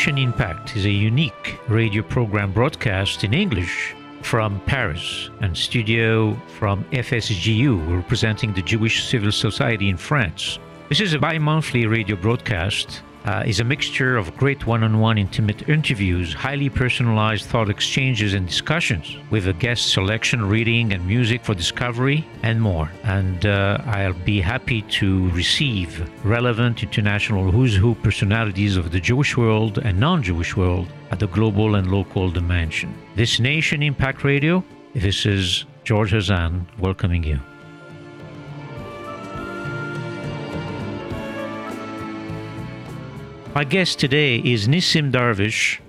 Nation Impact is a unique radio program broadcast in English from Paris and studio from FSJU, representing the Jewish Civil Society in France. This is a bi monthly radio broadcast uh, is a mixture of great one on one intimate interviews, highly personalized thought exchanges and discussions, with a guest selection, reading, and music for discovery, and more. And uh, I'll be happy to receive relevant international who's who personalities of the Jewish world and non Jewish world at the global and local dimension. This Nation Impact Radio, this is George Hazan welcoming you. My guest today is Nissim Darvish,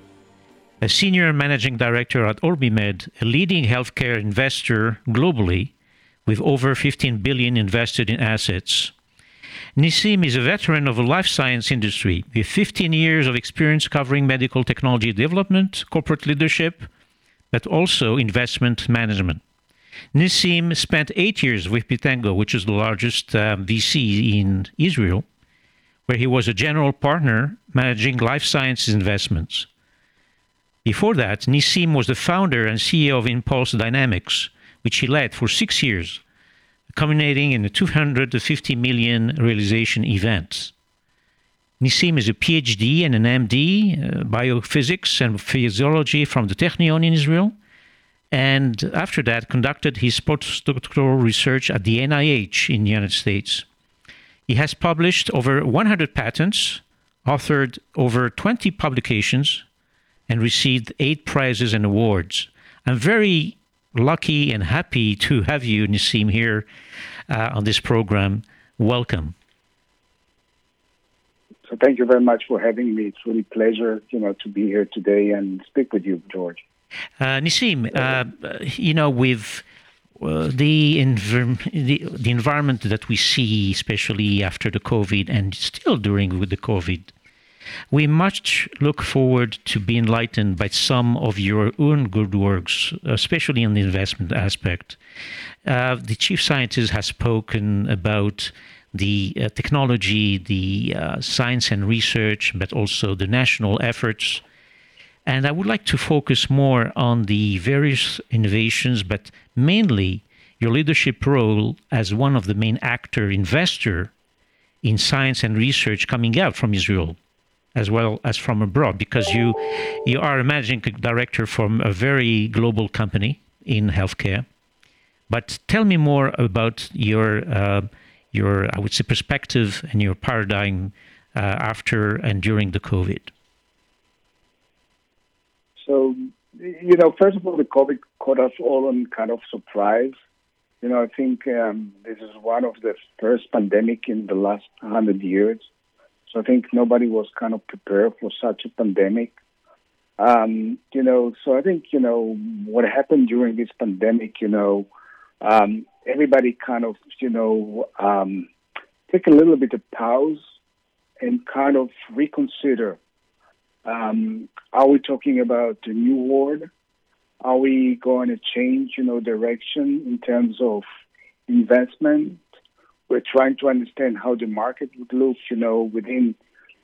a senior managing director at OrbiMed, a leading healthcare investor globally with over 15 billion invested in assets. Nissim is a veteran of the life science industry with 15 years of experience covering medical technology development, corporate leadership, but also investment management. Nissim spent eight years with Pitango, which is the largest uh, VC in Israel, where he was a general partner managing life sciences investments. Before that, Nissim was the founder and CEO of Impulse Dynamics, which he led for six years, culminating in a 250 million realization event. Nissim is a PhD and an MD, uh, biophysics and physiology from the Technion in Israel, and after that conducted his postdoctoral research at the NIH in the United States. He has published over 100 patents, authored over 20 publications, and received eight prizes and awards. I'm very lucky and happy to have you, Nissim, here uh, on this program. Welcome. So thank you very much for having me. It's really a pleasure, you know, to be here today and speak with you, George. Uh, Nissim, uh, you know, with the, env- the, the environment that we see, especially after the COVID and still during with the COVID, we much look forward to be enlightened by some of your own good works, especially in the investment aspect. Uh, the chief scientist has spoken about the uh, technology, the uh, science and research, but also the national efforts. And I would like to focus more on the various innovations, but mainly your leadership role as one of the main actor investor in science and research coming out from Israel as well as from abroad because you you are a managing director from a very global company in healthcare. But tell me more about your uh, your I would say perspective and your paradigm uh, after and during the COVID. So you know, first of all, the COVID caught us all on kind of surprise. You know, I think um, this is one of the first pandemic in the last hundred years so I think nobody was kind of prepared for such a pandemic. Um, you know, so I think, you know, what happened during this pandemic, you know, um, everybody kind of, you know, um, take a little bit of pause and kind of reconsider. Um, are we talking about a new world? Are we going to change, you know, direction in terms of investment? we're trying to understand how the market would look, you know, within,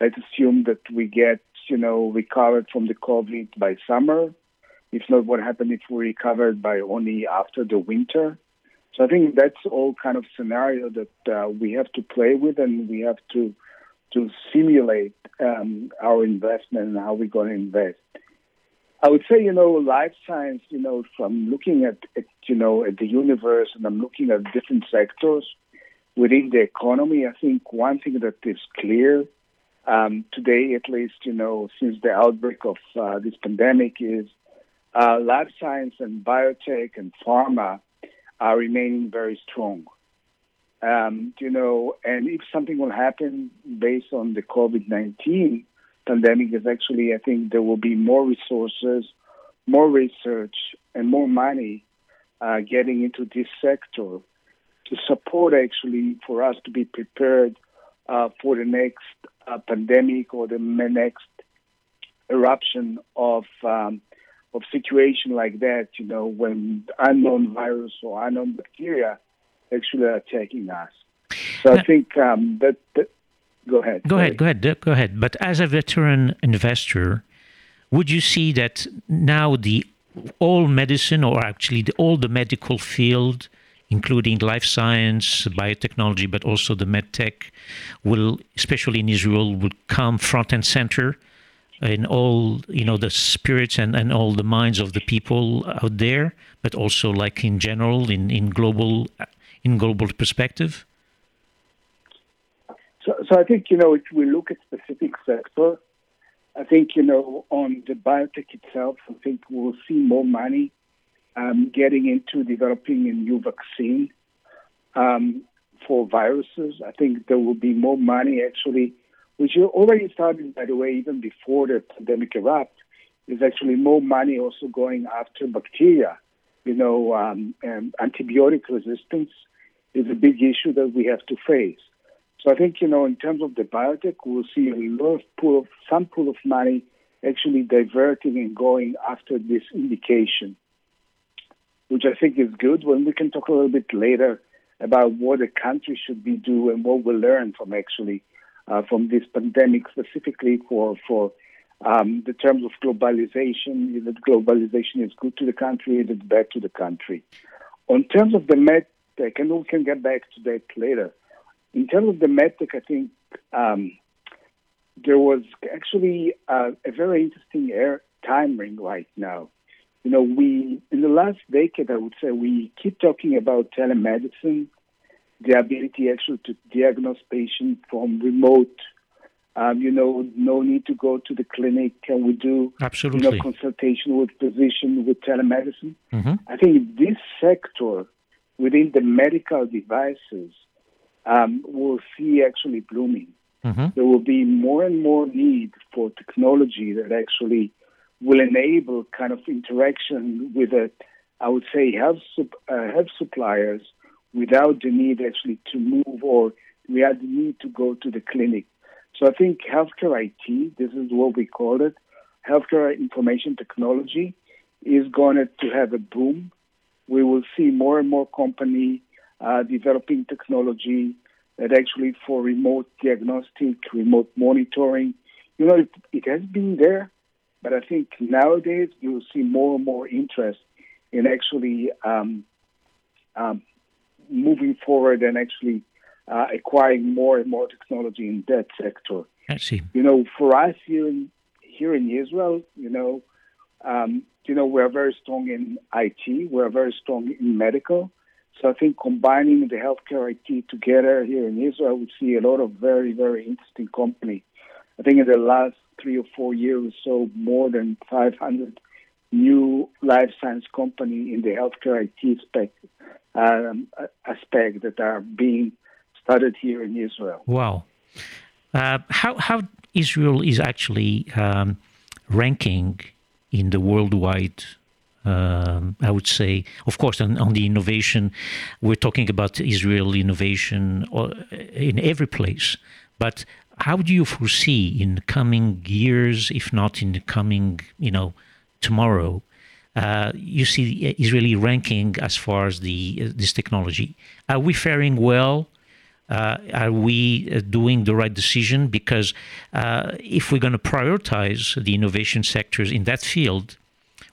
let's assume that we get, you know, recovered from the COVID by summer. If not, what happened if we recovered by only after the winter? So I think that's all kind of scenario that uh, we have to play with and we have to to simulate um, our investment and how we're going to invest. I would say, you know, life science, you know, from looking at, at, you know, at the universe and I'm looking at different sectors, within the economy. I think one thing that is clear um, today, at least, you know, since the outbreak of uh, this pandemic, is uh, life science and biotech and pharma are remaining very strong. Um, you know, and if something will happen based on the COVID 19 pandemic, is actually, I think there will be more resources, more research, and more money uh, getting into this sector to support actually for us to be prepared uh, for the next uh, pandemic or the next eruption of um, of situation like that. You know, when unknown virus or unknown bacteria actually are attacking us. So I think um, that, that Go ahead. Go ahead. Go ahead. Go ahead. But as a veteran investor, would you see that now the all medicine, or actually the, all the medical field, including life science, biotechnology, but also the medtech, will, especially in Israel, will come front and center in all you know the spirits and, and all the minds of the people out there, but also like in general in, in global in global perspective. So, so I think you know if we look at specific sector, I think you know on the biotech itself, I think we'll see more money um, getting into developing a new vaccine um, for viruses. I think there will be more money actually which you already started, by the way, even before the pandemic erupted, is actually more money also going after bacteria. You know, um, antibiotic resistance is a big issue that we have to face. So I think, you know, in terms of the biotech, we'll see a lot of pool of, some pool of money actually diverting and going after this indication, which I think is good. When we can talk a little bit later about what a country should be doing and what we learn from actually uh, from this pandemic, specifically for for um, the terms of globalization. Is that globalization is good to the country? Is it bad to the country? On terms of the medtech, and we can get back to that later. In terms of the medtech, I think um, there was actually uh, a very interesting air time ring right now. You know, we in the last decade, I would say, we keep talking about telemedicine the ability actually to diagnose patients from remote. Um, you know, no need to go to the clinic. Can we do absolutely you know, consultation with physician with telemedicine? Mm-hmm. I think this sector within the medical devices um, will see actually blooming. Mm-hmm. There will be more and more need for technology that actually will enable kind of interaction with a, I would say, health, uh, health suppliers without the need actually to move or we had the need to go to the clinic. So I think healthcare IT, this is what we call it, healthcare information technology is going to have a boom. We will see more and more company uh, developing technology that actually for remote diagnostic, remote monitoring. You know, it, it has been there, but I think nowadays you'll see more and more interest in actually um, um, moving forward and actually uh, acquiring more and more technology in that sector. I see. You know, for us here in here in Israel, you know, um, you know, we're very strong in IT. We're very strong in medical. So I think combining the healthcare IT together here in Israel, we see a lot of very, very interesting company. I think in the last three or four years, so more than 500 new life science company in the healthcare IT spec, um, aspect that are being started here in Israel. Wow. Uh, how, how Israel is actually um, ranking in the worldwide um, I would say, of course, on, on, the innovation, we're talking about Israel innovation uh, in every place. But how do you foresee in the coming years, if not in the coming, you know, tomorrow, uh, you see Israeli ranking as far as the uh, this technology. Are we faring well? Uh, are we uh, doing the right decision? Because uh, if we're going to prioritize the innovation sectors in that field,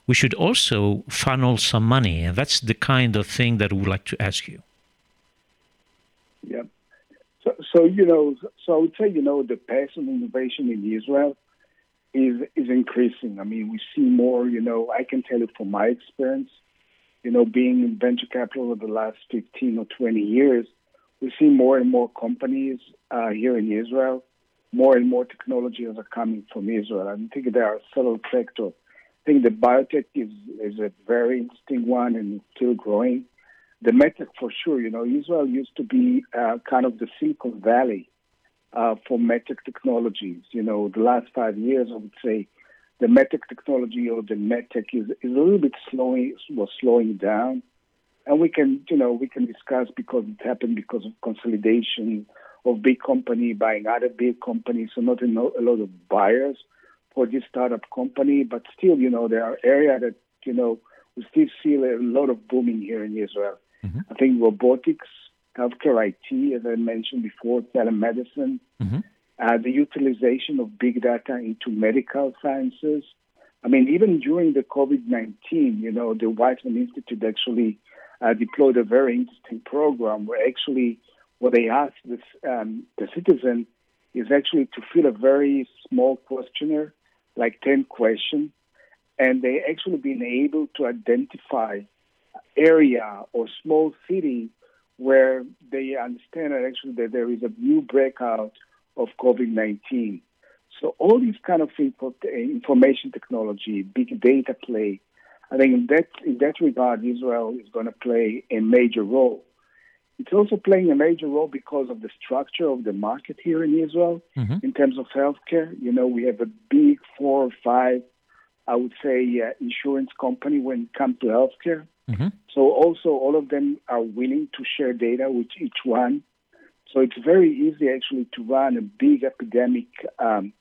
we should also funnel some money, and that's the kind of thing that we would like to ask you. Yeah. So, so you know, so I would say, you know, the pace of innovation in Israel is is increasing. I mean, we see more. You know, I can tell you from my experience. You know, being in venture capital over the last fifteen or twenty years, we see more and more companies uh, here in Israel. More and more technologies are coming from Israel. I think there are several sectors. I think the biotech is is a very interesting one and still growing. The medtech for sure. You know, Israel used to be uh, kind of the Silicon Valley uh, for medtech technologies. You know, the last five years, I would say, the medtech technology or the medtech is, is a little bit slowing was slowing down, and we can you know we can discuss because it happened because of consolidation of big company buying other big companies, so not a, a lot of buyers for this startup company, but still you know there are areas that you know we still see a lot of booming here in Israel. Mm-hmm. I think robotics healthcare IT, as I mentioned before, telemedicine. Mm-hmm. uh, the utilization of big data into medical sciences. I mean, even during the COVID 19, you know, the Weizmann Institute actually uh, deployed a very interesting program where actually what they asked this, um, the citizen is actually to fill a very small questionnaire, like 10 questions, and they actually been able to identify area or small city where they understand that actually that there is a new breakout of COVID-19. So all these kind of info, information technology, big data play, I think in that in that regard, Israel is going to play a major role. It's also playing a major role because of the structure of the market here in Israel mm-hmm. in terms of healthcare. You know, we have a big four or five, I would say, uh, insurance company when it comes to healthcare. Mm-hmm. So also all of them are willing to share data with each one. So it's very easy actually to run a big epidemic um,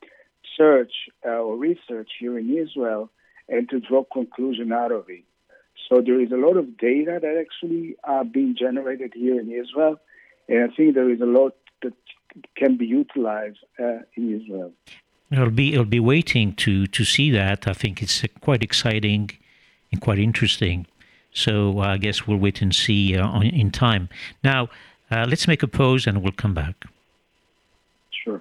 search uh, or research here in Israel and to draw conclusion out of it. So there is a lot of data that actually are being generated here in Israel, and I think there is a lot that can be utilized uh, in Israel. I'll be I'll be waiting to to see that. I think it's uh, quite exciting and quite interesting. So uh, I guess we'll wait and see uh, on, in time. Now, uh, let's make a pause and we'll come back. Sure.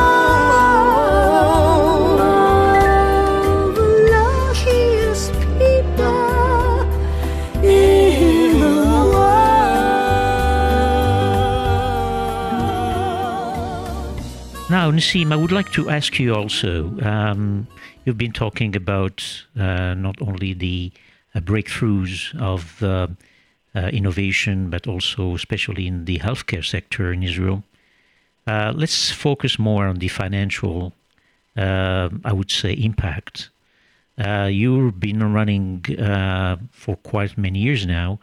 Now, Nissim, I would like to ask you also. Um, you've been talking about uh, not only the uh, breakthroughs of uh, uh, innovation, but also especially in the healthcare sector in Israel. let's focus more on the financial, I would say, impact. you've been running for quite many years now.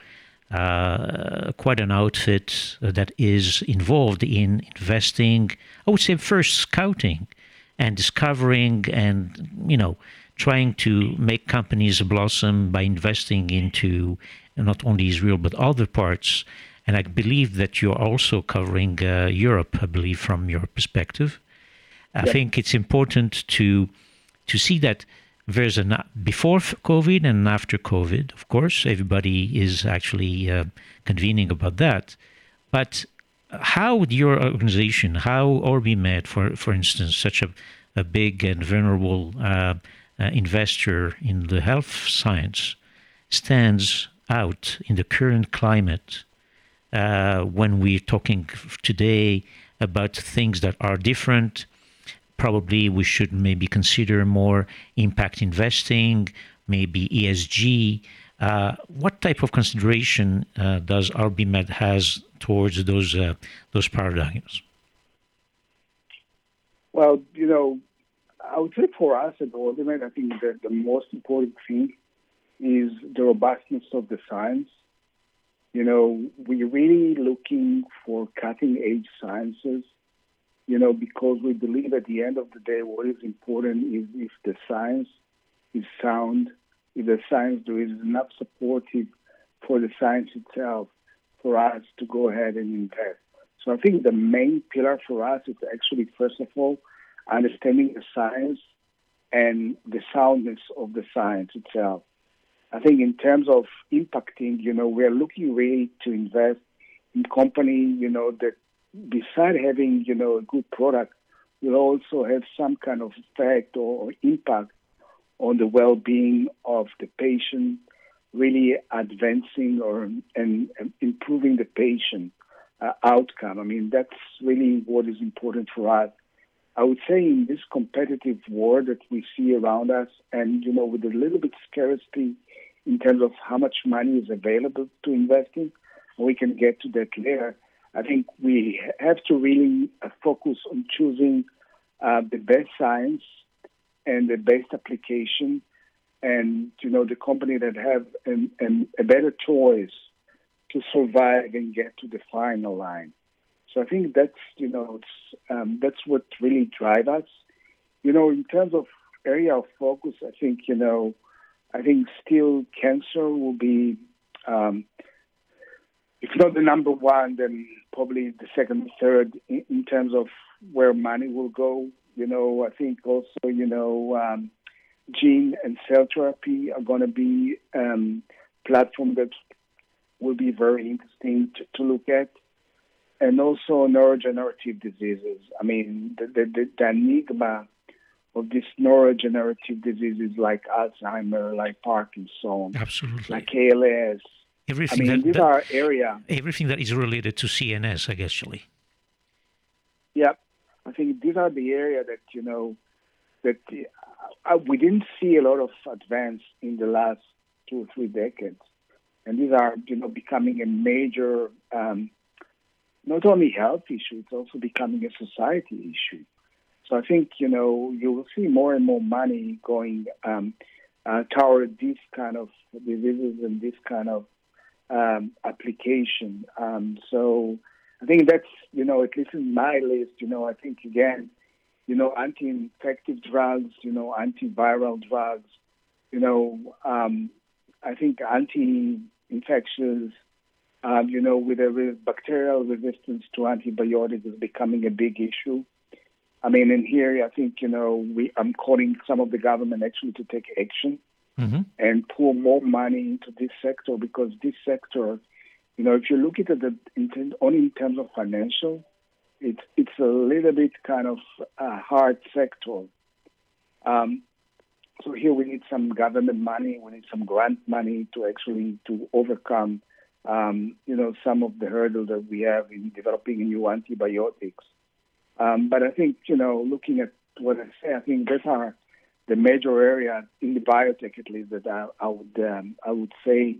Uh, quite an outfit that is involved in investing. I would say first scouting and discovering and you know trying to make companies blossom by investing into not only Israel but other parts. And I believe that you're also covering uh, Europe, I believe, from your perspective. I think it's important to to see that there's a before COVID and after COVID. Of course, everybody is actually uh, convening about that. But how would your organization, how OrbiMed, for for instance, such a, a big and venerable uh, uh, investor in the health science stands out in the current climate uh, when we're talking today about things that are different. Probably we should maybe consider more impact investing, maybe ESG, Uh, what type of consideration uh, does OrbiMed has towards those uh, those paradigms? Well, you know, I would say for us at OrbiMed, I think that the most important thing is the robustness of the science. You know, we're really looking for cutting edge sciences, you know, because we believe at the end of the day, what is important is if the science is sound, if the science there is enough supportive for the science itself for us to go ahead and invest. So I think the main pillar for us is actually, first of all, understanding the science and the soundness of the science itself. I think in terms of impacting, you know, we're looking really to invest in company, you know, that beside having, you know, a good product, will also have some kind of effect or impact on the well-being of the patient, really advancing or and, and improving the patient uh, outcome. I mean, that's really what is important for us. I would say in this competitive world that we see around us, and you know, with a little bit scarcity in terms of how much money is available to invest in, we can get to that later. I think we have to really uh, focus on choosing uh, the best science and the best application, and you know, the company that have an, an, a better choice to survive and get to the final line. So I think that's you know um, that's what really drives us. You know, in terms of area of focus, I think you know, I think still cancer will be, um, if not the number one, then probably the second, third in, in, terms of where money will go. You know, I think also you know, um, gene and cell therapy are going to be um, platform that will be very interesting to, to look at and also neurodegenerative diseases. I mean, the, the, the enigma of these neurodegenerative diseases like Alzheimer, like Parkinson, absolutely, like ALS. Everything I mean, that, these that, are area. Everything that is related to CNS, I guess, actually. Yeah, I think these are the area that you know that uh, we didn't see a lot of advance in the last two or three decades, and these are you know becoming a major um, not only health issue, it's also becoming a society issue. So I think you know you will see more and more money going um, uh, toward this kind of diseases and this kind of um, application. Um, so I think that's you know at least in my list. You know I think again, you know anti-infective drugs, you know antiviral drugs, you know um, I think anti-infectious um, you know, with a bacterial resistance to antibiotics is becoming a big issue. I mean, in here, I think you know, we I'm calling some of the government actually to take action mm-hmm. and pour more money into this sector because this sector, you know, if you look at it in, only in terms of financial, it's it's a little bit kind of a hard sector. Um, so here we need some government money, we need some grant money to actually to overcome um, you know, some of the hurdles that we have in developing new antibiotics. Um, but I think, you know, looking at what I say, I think those are the major area in the biotech, at least, that I, I would um, I would say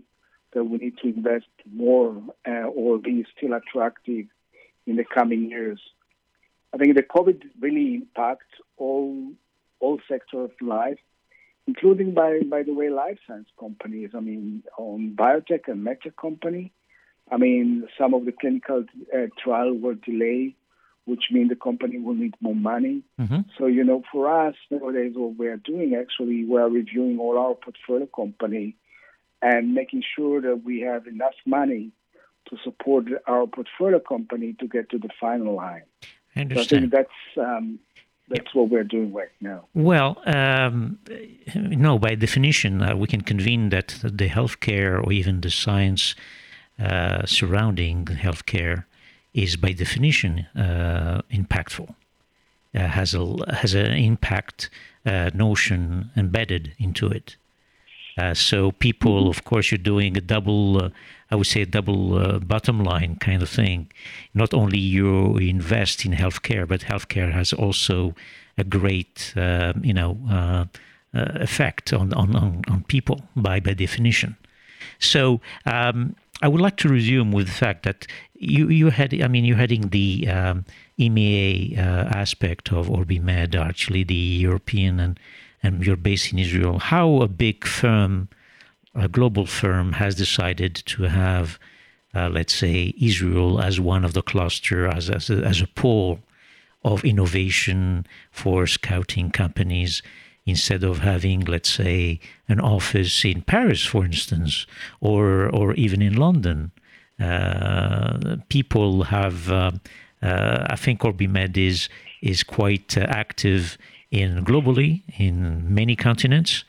that we need to invest more uh, or be still attractive in the coming years. I think the COVID really impacts all all sectors of life, including by by the way life science companies. I mean, on biotech and medtech company. I mean, some of the clinical uh, trial were delayed, which means the company will need more money. Mm-hmm. So you know, for us nowadays, what we are doing actually, we are reviewing all our portfolio company and making sure that we have enough money to support our portfolio company to get to the final line. I understand. So I think that's um, that's what we're doing right now. Well, um, no, by definition, uh, we can convene that the healthcare or even the science uh, surrounding healthcare is by definition uh, impactful. Uh, has a has an impact uh, notion embedded into it. Uh, so people, of course, you're doing a double, I would say, a double bottom line kind of thing. Not only you invest in healthcare, but healthcare has also a great, you know, effect on, on, on, on people by by definition. So um, I would like to resume with the fact that you you had I mean you're heading the um, EMEA uh, aspect of OrbiMed, actually the European and and you're based in Israel. How a big firm, a global firm, has decided to have, uh, let's say, Israel as one of the cluster as as a, as a pole of innovation for scouting companies instead of having, let's say, an office in Paris, for instance, or or even in London. Uh, people have, uh, uh, I think, OrbiMed is is quite uh, active in globally in many continents.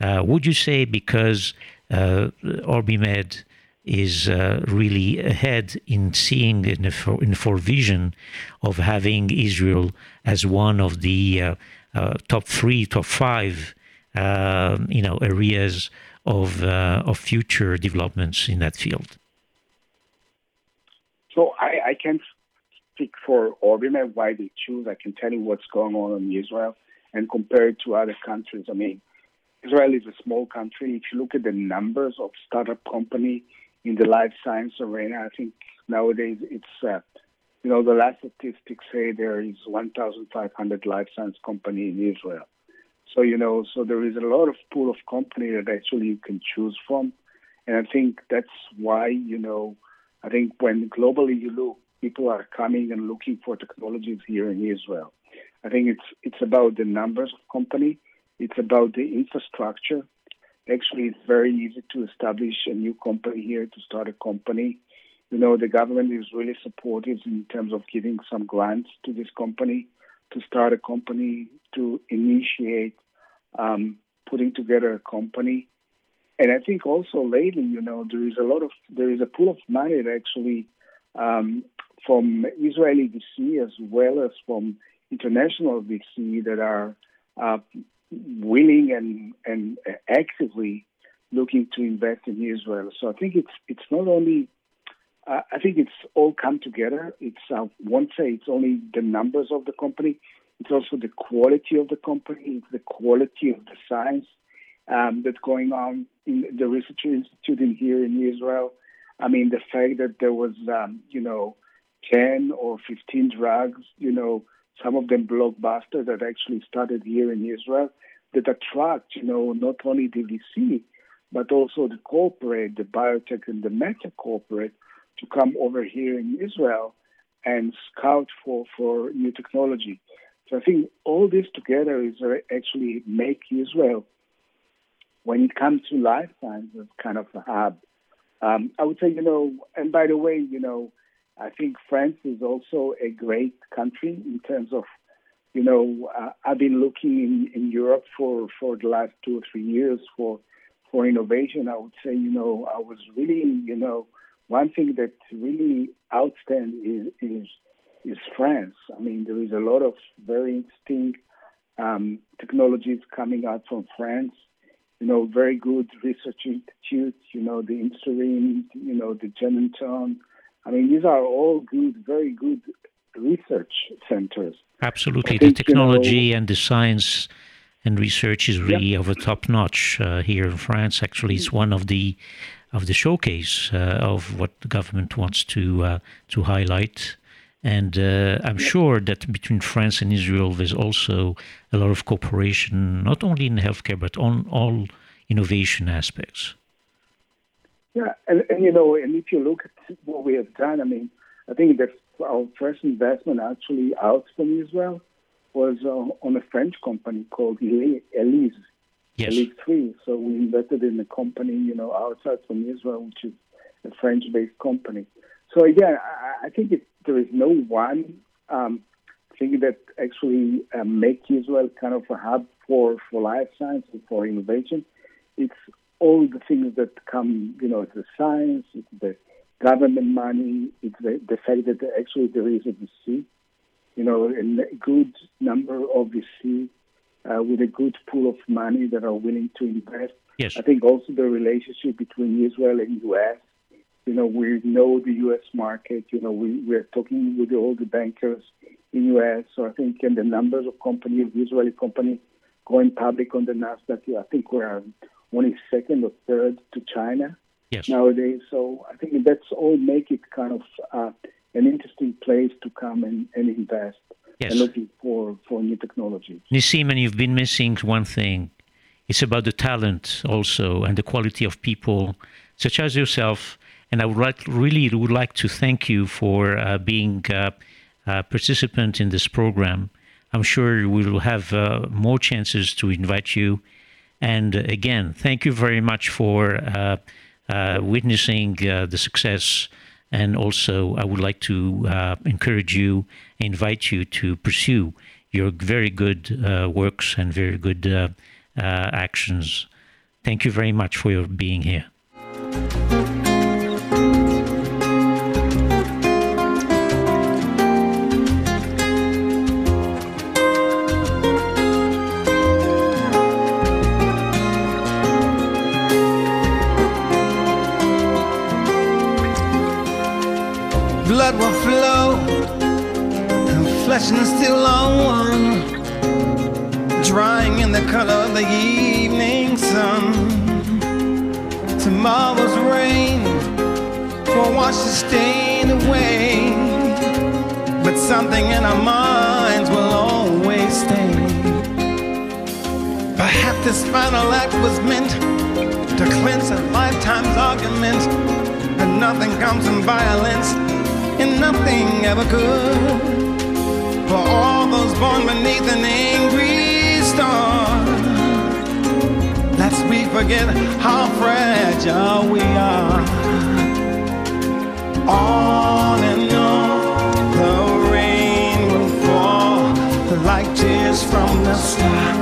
Uh, would you say because uh, OrbiMed is really ahead in seeing in the, for, in forevision of having Israel as one of the uh, top three, top five, uh, you know, areas of uh, of future developments in that field? So I, I can't speak for OrbiMed why they choose. I can tell you what's going on in Israel and compare it to other countries. I mean, Israel is a small country. If you look at the numbers of startup company in the life science arena, I think nowadays it's uh, you know, the last statistics say there is 1,500 life science company in Israel. So, you know, so there is a lot of pool of company that actually you can choose from. And I think that's why, you know, I think when globally you look, people are coming and looking for technologies here in Israel. I think it's it's about the numbers of company. It's about the infrastructure. Actually, it's very easy to establish a new company here, to start a company you know, the government is really supportive in terms of giving some grants to this company to start a company, to initiate um, putting together a company. And I think also lately, you know, there is a lot of there is a pool of money actually um, from Israeli VC as well as from international VC that are uh, willing and and actively looking to invest in Israel. So I think it's it's not only uh, I think it's all come together. It's uh, won't say it's only the numbers of the company. It's also the quality of the company. It's the quality of the science um, that's going on in the research institute in here in Israel. I mean, the fact that there was, um, you know, 10 or 15 drugs, you know, some of them blockbusters that actually started here in Israel that attract, you know, not only the VC, but also the corporate, the biotech and the meta corporate to come over here in Israel and scout for, for new technology. So I think all this together is actually make Israel, when it comes to life sciences, kind of a hub. Um, I would say, you know, and by the way, you know, I think France is also a great country in terms of, you know, uh, I've been looking in, in Europe for, for the last two or three years for for innovation. I would say, you know, I was really, you know, one thing that really outstands is, is, is France. I mean, there is a lot of very interesting um, technologies coming out from France. You know, very good research institutes. You know, the Inserm. You know, the Genentech. I mean, these are all good, very good research centers. Absolutely, the technology you know, and the science and research is really yeah. a top notch uh, here in France. Actually, it's one of the of the showcase uh, of what the government wants to uh, to highlight. And uh, I'm sure that between France and Israel, there's also a lot of cooperation, not only in healthcare, but on all innovation aspects. Yeah, and, and you know, and if you look at what we have done, I mean, I think that our first investment actually out from Israel was uh, on a French company called Elise. Yes. Elite Three. So we invested in a company, you know, outside from Israel, which is a French-based company. So again, I, I think it, there is no one um, thing that actually uh, make Israel kind of a hub for for life science and for innovation. It's all the things that come, you know, it's the science, it's the government money, it's the, the fact that actually there is a VC, you know, a good number of VC uh, with a good pool of money that are willing to invest. Yes. I think also the relationship between Israel and U.S. You know, we know the U.S. market. You know, we we're talking with all the bankers in U.S. So I think and the numbers of companies, Israeli companies going public on the Nasdaq, I think we're only second or third to China Yes. nowadays. So I think that's all make it kind of uh, an interesting place to come and, and invest Yes. and looking for, for new technologies. Nissim, and you've been missing one thing. It's about the talent also and the quality of people such as yourself. And I would like, really would like to thank you for uh, being uh, a participant in this program. I'm sure we will have uh, more chances to invite you. And uh, again, thank you very much for uh, uh, witnessing uh, the success. And also, I would like to uh, encourage you, invite you to pursue your very good uh, works and very good uh, uh, actions. Thank you very much for your being here. Blood will flow, and flesh and are one, drying in the color of the evening sun. Tomorrow's rain will wash the stain away, but something in our minds will always stay. Perhaps this final act was meant to cleanse a lifetime's argument, and nothing comes from violence and nothing ever could. For all those born beneath an angry star, lest we forget how fragile we are. On and on, the rain will fall like tears from the sky,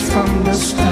from the star,